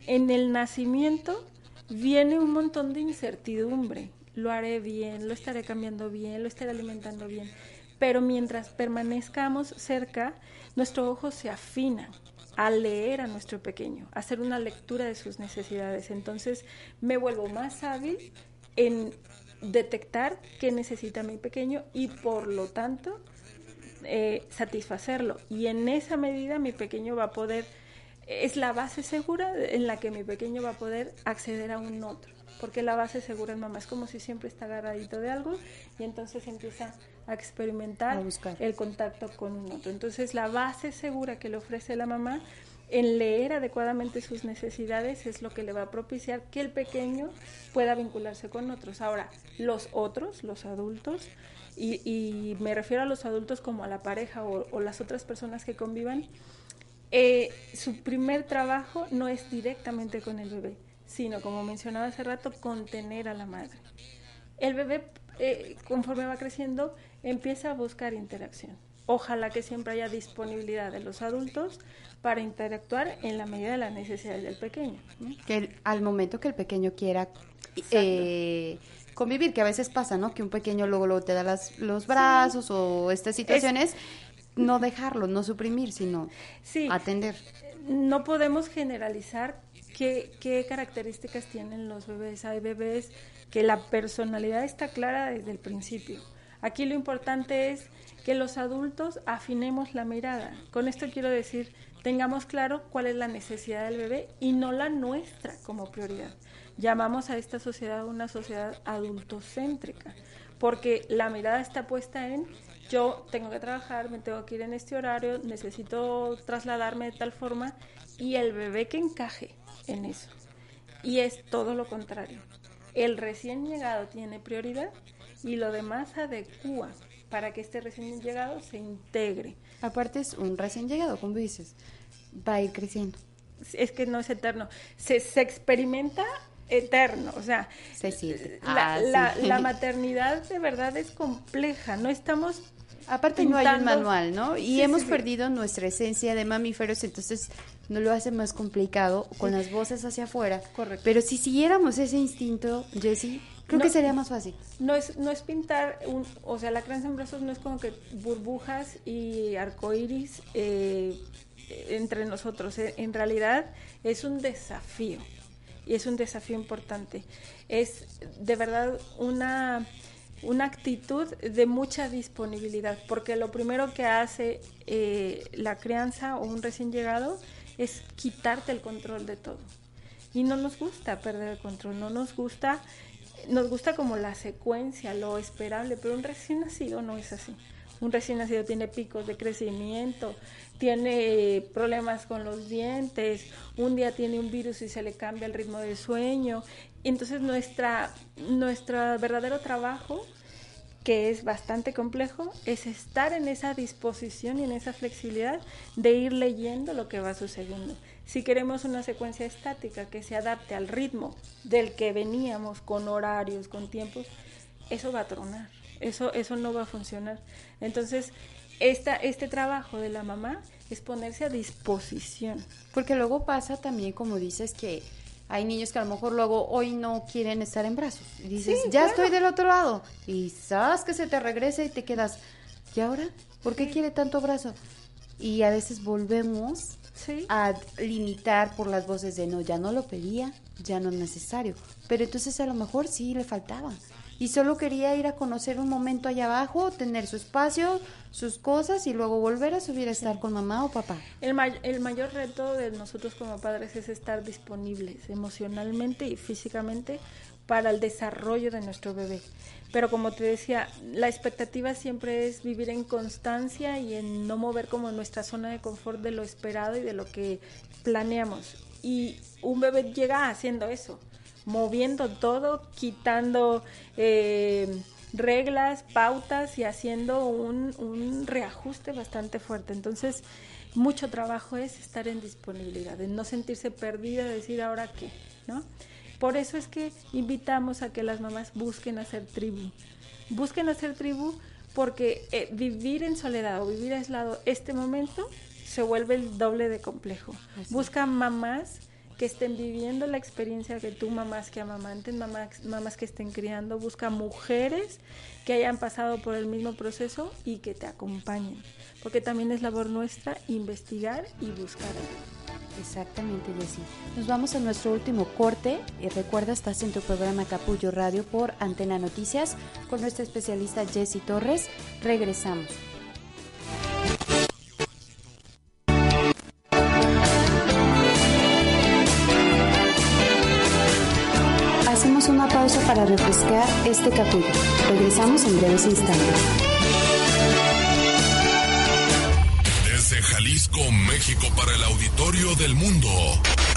En el nacimiento viene un montón de incertidumbre. Lo haré bien, lo estaré cambiando bien, lo estaré alimentando bien. Pero mientras permanezcamos cerca, nuestro ojo se afina a leer a nuestro pequeño, a hacer una lectura de sus necesidades. Entonces me vuelvo más hábil en detectar qué necesita mi pequeño y por lo tanto eh, satisfacerlo. Y en esa medida mi pequeño va a poder, es la base segura en la que mi pequeño va a poder acceder a un otro. Porque la base segura en mamá es como si siempre está agarradito de algo y entonces empieza a experimentar el contacto con un otro. Entonces la base segura que le ofrece la mamá en leer adecuadamente sus necesidades es lo que le va a propiciar que el pequeño pueda vincularse con otros. Ahora, los otros, los adultos, y, me refiero a los adultos como a la pareja o, las otras personas que convivan, eh, su primer trabajo no es directamente con el bebé, sino, como mencionaba hace rato, contener a la madre. El bebé, eh, conforme va creciendo, empieza a buscar interacción. Ojalá que siempre haya disponibilidad de los adultos para interactuar en la medida de las necesidades del pequeño. Que al momento que el pequeño quiera eh, convivir, que a veces pasa, ¿no? Que un pequeño luego, luego te da las, los brazos o estas situaciones, no dejarlo, no suprimir, sino atender. No podemos generalizar qué, características tienen los bebés. Hay bebés que la personalidad está clara desde el principio. Aquí lo importante es que los adultos afinemos la mirada. Con esto quiero decir, tengamos claro cuál es la necesidad del bebé y no la nuestra como prioridad llamamos a esta sociedad una sociedad adultocéntrica, porque la mirada está puesta en yo tengo que trabajar, me tengo que ir en este horario, necesito trasladarme de tal forma y el bebé que encaje en eso. Y es todo lo contrario. El recién llegado tiene prioridad y lo demás adecua para que este recién llegado se integre. Aparte es un recién llegado, como dices, va a ir creciendo. Es que no es eterno. Se, se experimenta eterno, o sea, ah, la, maternidad de verdad es compleja, no estamos... Aparte no hay un manual, ¿no? Y hemos perdido nuestra esencia de mamíferos, entonces no lo hace más complicado con las voces hacia afuera. Correcto. Pero si siguiéramos ese instinto, Jessie, creo que sería más fácil. No es, no es pintar, un, o sea, la crianza en brazos no es como que burbujas y arcoíris eh, entre nosotros. Eh, en realidad es un desafío y es un desafío importante. Es de verdad una, una actitud de mucha disponibilidad, porque lo primero que hace eh, la crianza o un recién llegado es quitarte el control de todo. Y no nos gusta perder el control, no nos gusta, nos gusta como la secuencia, lo esperable, pero un recién nacido no es así. Un recién nacido tiene picos de crecimiento, tiene problemas con los dientes, un día tiene un virus y se le cambia el ritmo del sueño. Entonces nuestra, nuestro verdadero trabajo, que es bastante complejo, es estar en esa disposición y en esa flexibilidad de ir leyendo lo que va sucediendo. Si queremos una secuencia estática que se adapte al ritmo del que veníamos, con horarios, con tiempos, eso va a tronar, eso, eso no va a funcionar. Entonces, esta, este trabajo de la mamá es ponerse a disposición. Porque luego pasa también, como dices, que hay niños que a lo mejor luego hoy no quieren estar en brazos. Y dices, ya estoy del otro lado. Y sabes que se te regresa y te quedas, ¿y ahora? ¿Por qué quiere tanto brazo? Y a veces volvemos a limitar por las voces de no, ya no lo pedía, ya no es necesario. Pero entonces a lo mejor sí le faltaba y solo quería ir a conocer un momento allá abajo, tener su espacio, sus cosas y luego volver a subir a estar con mamá o papá. El, el mayor reto de nosotros como padres es estar disponibles emocionalmente y físicamente para el desarrollo de nuestro bebé. Pero como te decía, la expectativa siempre es vivir en constancia y en no mover como nuestra zona de confort de lo esperado y de lo que planeamos. Y un bebé llega haciendo eso moviendo todo, quitando eh, reglas, pautas y haciendo un, reajuste bastante fuerte. Entonces, mucho trabajo es estar en disponibilidad, en no sentirse perdida, decir ahora qué, ¿no? Por eso es que invitamos a que las mamás busquen hacer tribu. Busquen hacer tribu porque eh, vivir en soledad o vivir aislado este momento se vuelve el doble de complejo. Busca mamás que estén viviendo la experiencia que tú, mamás que amamanten, mamás, mamás que estén criando, busca mujeres que hayan pasado por el mismo proceso y que te acompañen, porque también es labor nuestra investigar y buscar. Exactamente, Jessy. Nos vamos a nuestro último corte y recuerda, estás en tu programa Capullo Radio por Antena Noticias con nuestra especialista Jessy Torres. Regresamos. Una pausa para refrescar este capítulo. Regresamos en breves instantes. Desde Jalisco, México, para el auditorio del mundo.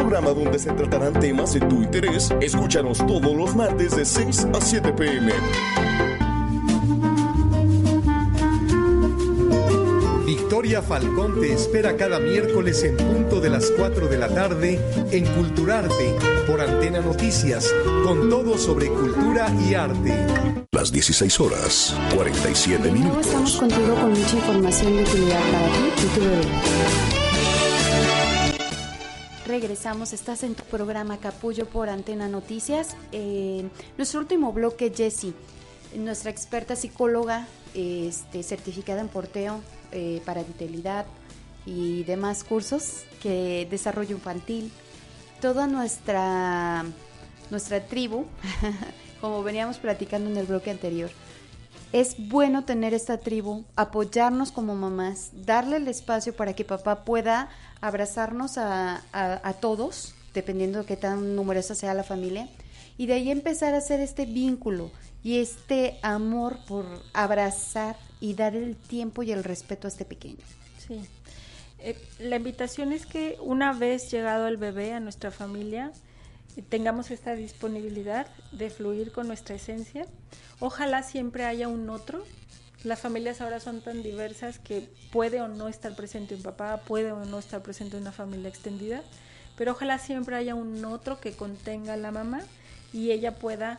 programa donde se tratarán temas de tu interés. Escúchanos todos los martes de 6 a 7 pm. Victoria Falcón te espera cada miércoles en punto de las 4 de la tarde en Culturarte por Antena Noticias, con todo sobre cultura y arte. Las 16 horas, 47 minutos. Estamos contigo con mucha información de utilidad para ti y tu bebé. Regresamos, estás en tu programa Capullo por Antena Noticias. Eh, nuestro último bloque, Jessie, nuestra experta psicóloga este, certificada en porteo, eh, parentalidad y demás cursos que desarrollo infantil. Toda nuestra, nuestra tribu, como veníamos platicando en el bloque anterior, es bueno tener esta tribu, apoyarnos como mamás, darle el espacio para que papá pueda abrazarnos a, todos, dependiendo de qué tan numerosa sea la familia, y de ahí empezar a hacer este vínculo y este amor por abrazar y dar el tiempo y el respeto a este pequeño. Sí. Eh, la invitación es que una vez llegado el bebé a nuestra familia, tengamos esta disponibilidad de fluir con nuestra esencia. Ojalá siempre haya un otro las familias ahora son tan diversas que puede o no estar presente un papá, puede o no estar presente una familia extendida, pero ojalá siempre haya un otro que contenga a la mamá y ella pueda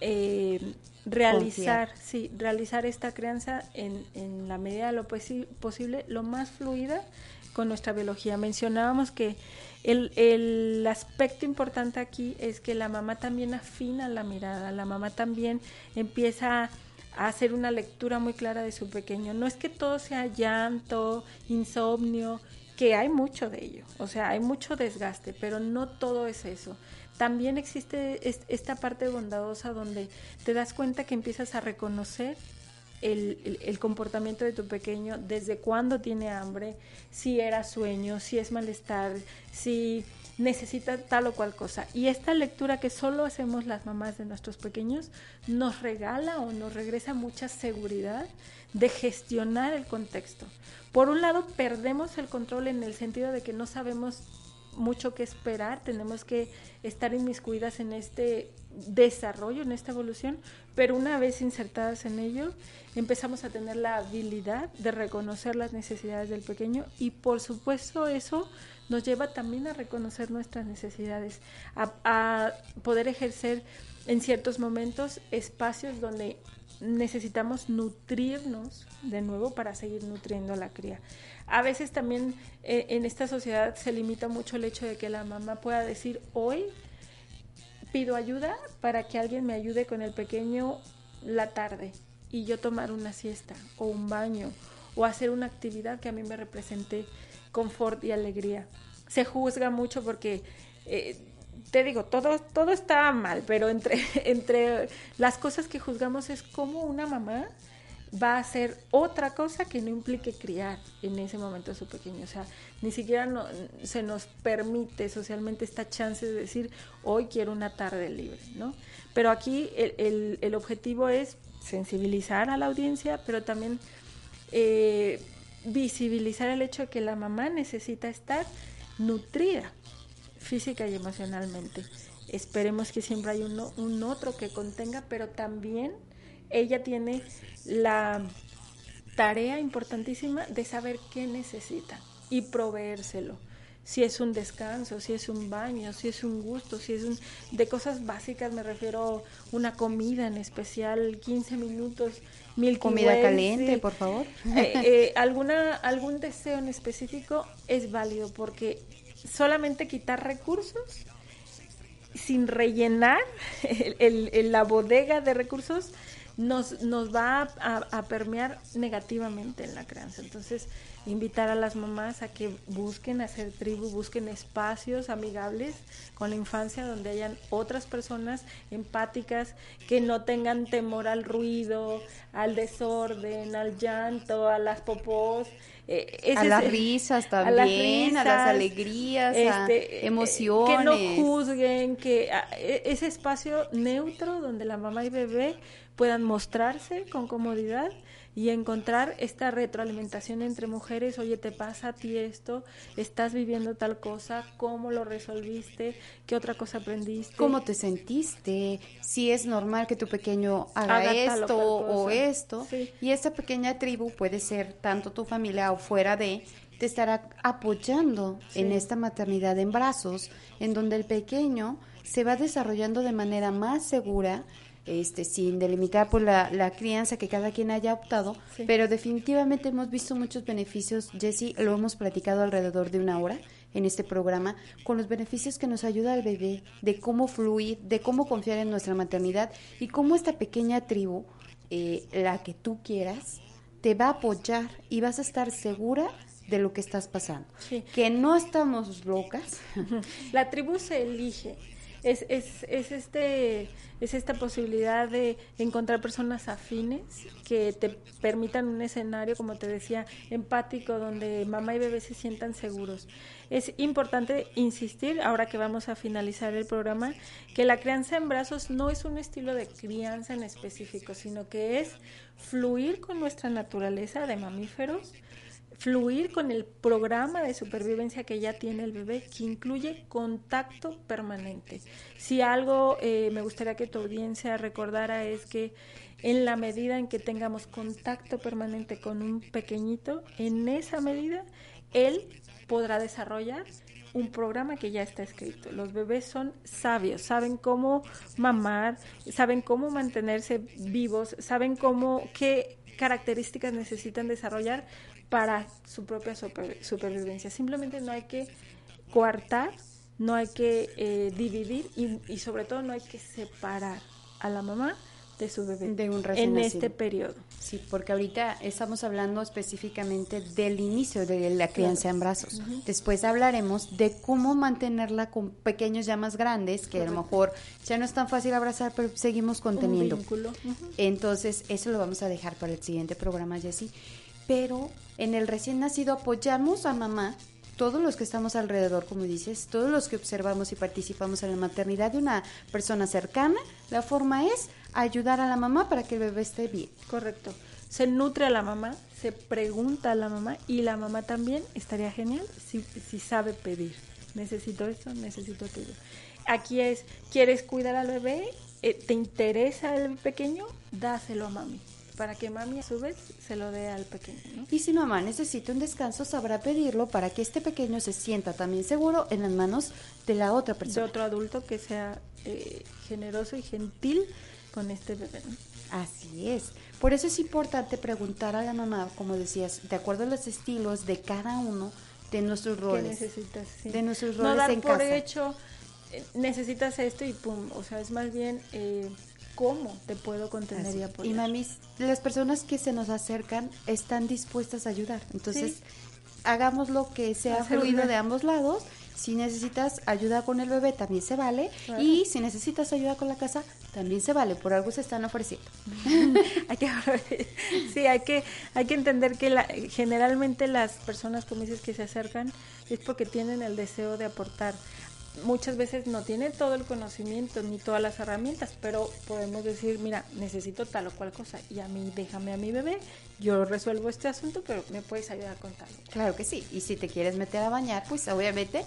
eh, realizar, sí, realizar esta crianza en, en la medida de lo posible, lo más fluida con nuestra biología. Mencionábamos que el, el, aspecto importante aquí es que la mamá también afina la mirada, la mamá también empieza a hacer una lectura muy clara de su pequeño. No es que todo sea llanto, insomnio, que hay mucho de ello, o sea, hay mucho desgaste, pero no todo es eso. También existe esta parte bondadosa donde te das cuenta que empiezas a reconocer el, comportamiento de tu pequeño, desde cuándo tiene hambre, si era sueño, si es malestar, si necesita tal o cual cosa. Y esta lectura que solo hacemos las mamás de nuestros pequeños nos regala o nos regresa mucha seguridad de gestionar el contexto. Por un lado, perdemos el control en el sentido de que no sabemos mucho que esperar, tenemos que estar inmiscuidas en este desarrollo, en esta evolución, pero una vez insertadas en ello, empezamos a tener la habilidad de reconocer las necesidades del pequeño y por supuesto eso nos lleva también a reconocer nuestras necesidades, a, poder ejercer en ciertos momentos espacios donde necesitamos nutrirnos de nuevo para seguir nutriendo a la cría. A veces también eh, en esta sociedad se limita mucho el hecho de que la mamá pueda decir hoy pido ayuda para que alguien me ayude con el pequeño la tarde y yo tomar una siesta o un baño o hacer una actividad que a mí me represente confort y alegría. Se juzga mucho porque, eh, te digo, todo, todo está mal, pero entre, entre las cosas que juzgamos es como una mamá va a hacer otra cosa que no implique criar en ese momento a su pequeño. O sea, ni siquiera se nos permite socialmente esta chance de decir, hoy quiero una tarde libre, ¿no? Pero aquí el, el, el objetivo es sensibilizar a la audiencia, pero también eh, visibilizar el hecho de que la mamá necesita estar nutrida física y emocionalmente. Esperemos que siempre haya uno, un otro que contenga, pero también ella tiene la tarea importantísima de saber qué necesita y proveérselo. Si es un descanso, si es un baño, si es un gusto, si es un... De cosas básicas me refiero una comida en especial, 15 minutos, mil Comida caliente, por favor. Eh, eh, alguna, algún deseo en específico es válido porque solamente quitar recursos sin rellenar el, la bodega de recursos nos, nos va a, permear negativamente en la crianza. Entonces, invitar a las mamás a que busquen hacer tribu, busquen espacios amigables con la infancia donde hayan otras personas empáticas que no tengan temor al ruido, al desorden, al llanto, a las popós. Eh, a las risas también, a las, alegrías, a este, emociones. Que no juzguen, que e, ese espacio neutro donde la mamá y bebé puedan mostrarse con comodidad y encontrar esta retroalimentación entre mujeres, oye, te pasa a ti esto, estás viviendo tal cosa, cómo lo resolviste, qué otra cosa aprendiste. ¿Cómo te sentiste? Si es normal que tu pequeño haga, esto o, esto. Y esta pequeña tribu puede ser tanto tu familia o fuera de, te estará apoyando en esta maternidad en brazos, en donde el pequeño se va desarrollando de manera más segura, este, sin delimitar por la, la, crianza que cada quien haya optado, pero definitivamente hemos visto muchos beneficios, Jesse, lo hemos platicado alrededor de una hora en este programa, con los beneficios que nos ayuda al bebé, de cómo fluir, de cómo confiar en nuestra maternidad y cómo esta pequeña tribu, eh, la que tú quieras, te va a apoyar y vas a estar segura de lo que estás pasando. Que no estamos locas. La tribu se elige es, es, es, este, es esta posibilidad de encontrar personas afines que te permitan un escenario, como te decía, empático, donde mamá y bebé se sientan seguros. Es importante insistir, ahora que vamos a finalizar el programa, que la crianza en brazos no es un estilo de crianza en específico, sino que es fluir con nuestra naturaleza de mamíferos, fluir con el programa de supervivencia que ya tiene el bebé, que incluye contacto permanente. Si algo eh, me gustaría que tu audiencia recordara es que en la medida en que tengamos contacto permanente con un pequeñito, en esa medida él podrá desarrollar un programa que ya está escrito. Los bebés son sabios, saben cómo mamar, saben cómo mantenerse vivos, saben cómo qué características necesitan desarrollar para su propia supervivencia. Simplemente no hay que coartar, no hay que eh, dividir y, sobre todo no hay que separar a la mamá de su bebé de un en nacido. este periodo. Sí, porque ahorita estamos hablando específicamente del inicio de la crianza en brazos. Después hablaremos de cómo mantenerla con pequeños ya más grandes, que a lo mejor ya no es tan fácil abrazar, pero seguimos conteniendo. Un vínculo. Entonces, eso lo vamos a dejar para el siguiente programa, Jessy. Pero en el recién nacido apoyamos a mamá, todos los que estamos alrededor, como dices, todos los que observamos y participamos en la maternidad de una persona cercana, la forma es ayudar a la mamá para que el bebé esté bien. Correcto. Se nutre a la mamá, se pregunta a la mamá y la mamá también estaría genial si, si sabe pedir. Necesito esto, necesito aquello. Aquí es, ¿quieres cuidar al bebé? Eh, ¿Te interesa el pequeño? Dáselo a mami. Para que mami a su vez se lo dé al pequeño. ¿no? Y si mamá necesita un descanso, sabrá pedirlo para que este pequeño se sienta también seguro en las manos de la otra De persona. otro adulto que sea eh, generoso y gentil con este bebé. ¿no? Así es. Por eso es importante preguntar a la mamá, como decías, de acuerdo a los estilos de cada uno de nuestros ¿Qué roles. necesitas? Sí. De nuestros no roles dar en por casa. hecho, eh, necesitas esto y pum. O sea, es más bien eh, cómo te puedo contener y apoyar. Y mamis, las personas que se nos acercan están dispuestas a ayudar. Entonces, Sí. hagamos lo que sea fluido de ambos lados. Si necesitas ayuda con el bebé, también se vale. Claro. Y si necesitas ayuda con la casa, también se vale. Por algo se están ofreciendo. hay que sí hay que hay que entender que la- generalmente las personas como dices que se acercan es porque tienen el deseo de aportar muchas veces no tienen todo el conocimiento ni todas las herramientas pero podemos decir mira necesito tal o cual cosa y a mí déjame a mi bebé yo resuelvo este asunto pero me puedes ayudar con tal Claro que sí. Y si te quieres meter a bañar, pues obviamente,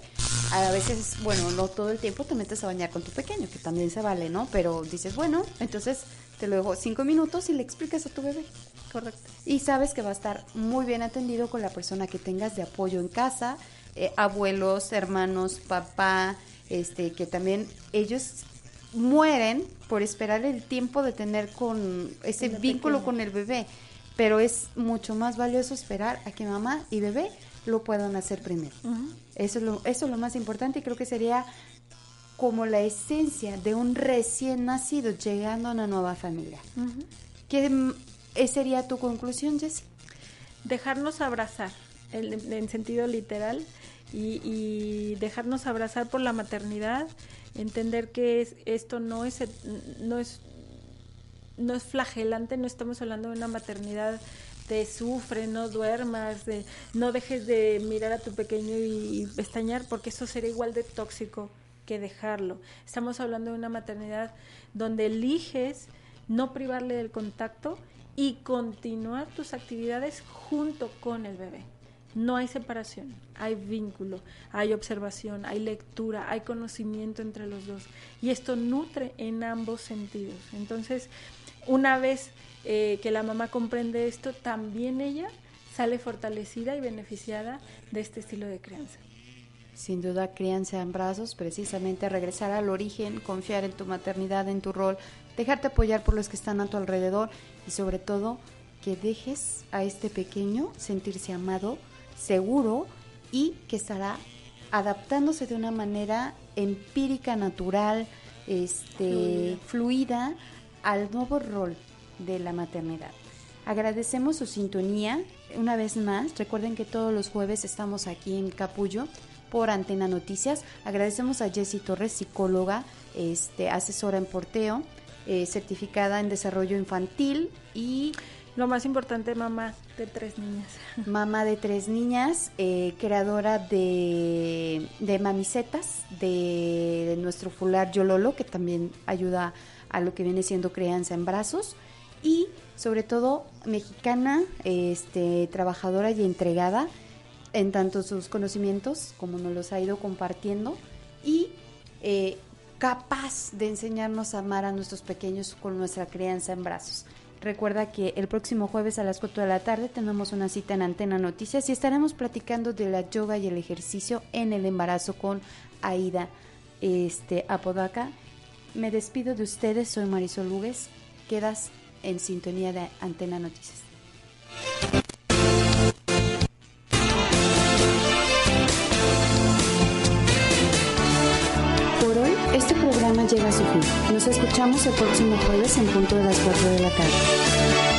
a veces, bueno, no todo el tiempo te metes a bañar con tu pequeño, que también se vale, ¿no? Pero dices, bueno, entonces te lo dejo cinco minutos y le explicas a tu bebé. correcto Y sabes que va a estar muy bien atendido con la persona que tengas de apoyo en casa, eh, abuelos, hermanos, papá, este, que también ellos mueren por esperar el tiempo de tener con ese vínculo pequeño. con el bebé. Pero es mucho más valioso esperar a que mamá y bebé lo puedan hacer primero. Eso es lo, eso es lo más importante y creo que sería como la esencia de un recién nacido llegando a una nueva familia. ¿Qué mm, eh, sería tu conclusión, Jessie? dejarnos abrazar en, en sentido literal y, y dejarnos abrazar por la maternidad entender que es, esto no es no es no es flagelante no estamos hablando de una maternidad de sufre no duermas de no dejes de mirar a tu pequeño y, y pestañear porque eso sería igual de tóxico que dejarlo estamos hablando de una maternidad donde eliges no privarle del contacto y continuar tus actividades junto con el bebé. No hay separación, hay vínculo, hay observación, hay lectura, hay conocimiento entre los dos. Y esto nutre en ambos sentidos. Entonces, una vez eh, que la mamá comprende esto, también ella sale fortalecida y beneficiada de este estilo de crianza. Sin duda, crianza en brazos, precisamente regresar al origen, confiar en tu maternidad, en tu rol, dejarte apoyar por los que están a tu alrededor y sobre todo que dejes a este pequeño sentirse amado, seguro y que estará adaptándose de una manera empírica, natural, este, fluida al nuevo rol de la maternidad. Agradecemos su sintonía una vez más. Recuerden que todos los jueves estamos aquí en Capullo por Antena Noticias. Agradecemos a Jessie Torres, psicóloga, este, asesora en porteo, eh, certificada en desarrollo infantil y Lo más importante, mamá de tres niñas. mamá de tres niñas, eh, creadora de, de mamisetas, de, de nuestro fular Yololo, que también ayuda a lo que viene siendo crianza en brazos, y sobre todo mexicana, este, trabajadora y entregada en tanto sus conocimientos como nos los ha ido compartiendo y eh, capaz de enseñarnos a amar a nuestros pequeños con nuestra crianza en brazos. Recuerda que el próximo jueves a las 4 de la tarde tenemos una cita en Antena Noticias y estaremos platicando de la yoga y el ejercicio en el embarazo con Aida este, Apodaca. Me despido de ustedes, soy Marisol Lugues. Quedas en sintonía de Antena Noticias. Programa llega a su fin. Nos escuchamos el próximo jueves en punto de las 4 de la tarde.